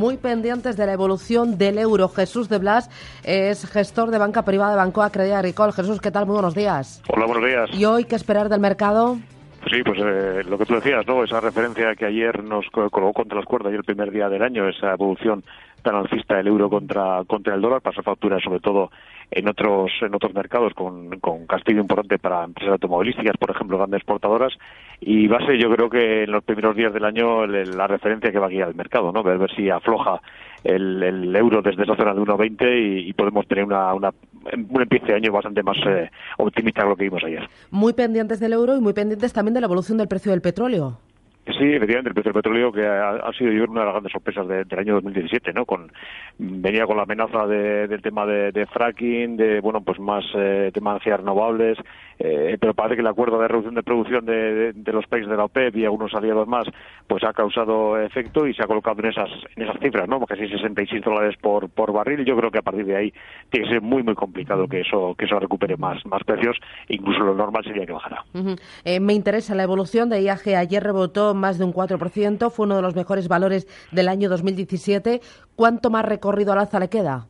muy pendientes de la evolución del euro. Jesús de Blas es gestor de banca privada de Banco Acredit Agricole. Jesús, ¿qué tal? Muy buenos días. Hola, buenos días. ¿Y hoy qué esperar del mercado? Sí, pues eh, lo que tú decías, ¿no? Esa referencia que ayer nos colocó contra las cuerdas y el primer día del año, esa evolución tan alcista del euro contra, contra el dólar, pasó factura sobre todo en otros, en otros mercados con, con castigo importante para empresas automovilísticas, por ejemplo, grandes exportadoras, y va a ser yo creo que en los primeros días del año la referencia que va a guiar el mercado, ¿no? Ver, ver si afloja el, el euro desde esa zona de 1,20 y, y podemos tener una, una un empiece de año bastante más eh, optimista de lo que vimos ayer. Muy pendientes del euro y muy pendientes también de la evolución del precio del petróleo. Sí, efectivamente, el precio del petróleo que ha, sido yo una de las grandes sorpresas del año 2017, ¿no? Con venía con la amenaza del tema de, fracking, de bueno, pues más eh, tema de energías renovables, eh, pero parece que el acuerdo de reducción de producción de, los países de la OPEP y algunos aliados más, pues ha causado efecto y se ha colocado en esas en esas cifras, ¿no? Casi 66 dólares por por barril. Yo creo que a partir de ahí tiene que ser muy muy complicado que eso que eso recupere más más precios. Incluso lo normal sería que bajara. Eh, me interesa la evolución de IAG. Ayer rebotó más de un 4%, fue uno de los mejores valores del año 2017. ¿Cuánto más recorrido al alza le queda?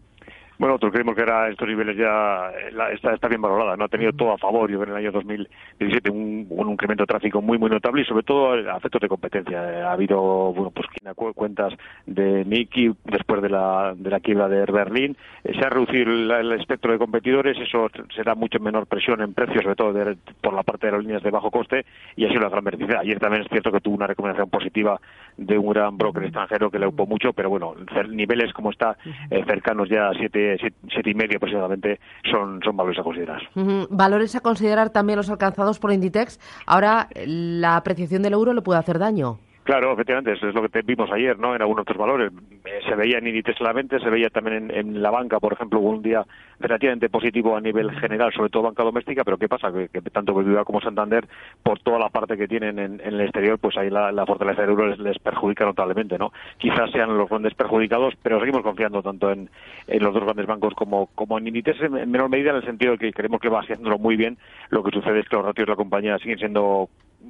Bueno, nosotros creemos que era estos niveles ya está, está, bien valorada, no ha tenido todo a favor. Yo creo en el año 2017 un, un incremento de tráfico muy muy notable y sobre todo efectos de competencia. Ha habido bueno pues cuentas de Niki después de la de la quiebra de Berlín, eh, se ha reducido el, espectro de competidores, eso será mucho menor presión en precios, sobre todo por la parte de las líneas de bajo coste y ha sido la gran beneficia. Ayer también es cierto que tuvo una recomendación positiva de un gran broker extranjero que le ocupó mucho, pero bueno, niveles como está eh, cercanos ya a 7 siete, y medio aproximadamente son, son valores a considerar. Valores a considerar también los alcanzados por Inditex. Ahora, la apreciación del euro le puede hacer daño. Claro, efectivamente, eso es lo que vimos ayer, ¿no? En algunos otros valores. Eh, se veía en Inditex solamente, se veía también en, la banca, por ejemplo, un día relativamente positivo a nivel general, sobre todo banca doméstica, pero ¿qué pasa? Que, tanto BBVA como Santander, por toda la parte que tienen en, el exterior, pues ahí la, fortaleza del euro les, perjudica notablemente, ¿no? Quizás sean los grandes perjudicados, pero seguimos confiando tanto en, los dos grandes bancos como, en Inditex, en, menor medida en el sentido de que creemos que va haciéndolo muy bien. Lo que sucede es que los ratios de la compañía siguen siendo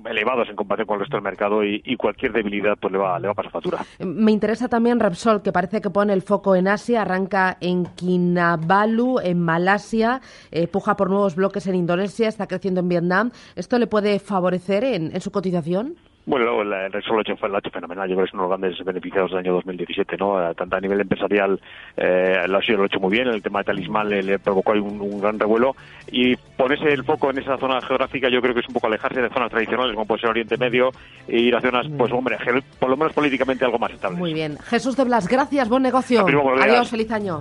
elevados en comparación con el resto del mercado y, cualquier debilidad pues le va, le va a pasar factura. Me interesa también Repsol, que parece que pone el foco en Asia, arranca en Kinabalu, en Malasia, eh, puja por nuevos bloques en Indonesia, está creciendo en Vietnam. ¿Esto le puede favorecer en su cotización? Bueno, el Repsol lo ha hecho, lo ha hecho fenomenal. Yo creo que es uno de los grandes beneficiados del año 2017, ¿no? Tanto a nivel empresarial eh, lo, ha sido, lo ha hecho muy bien. El tema de talismán le, provocó ahí un, gran revuelo. Y ponerse el foco en esa zona geográfica yo creo que es un poco alejarse de zonas tradicionales como puede ser Oriente Medio e ir a zonas, pues hombre, por lo menos políticamente algo más estable. Muy bien. Jesús de Blas, gracias, buen negocio. Adiós, feliz año.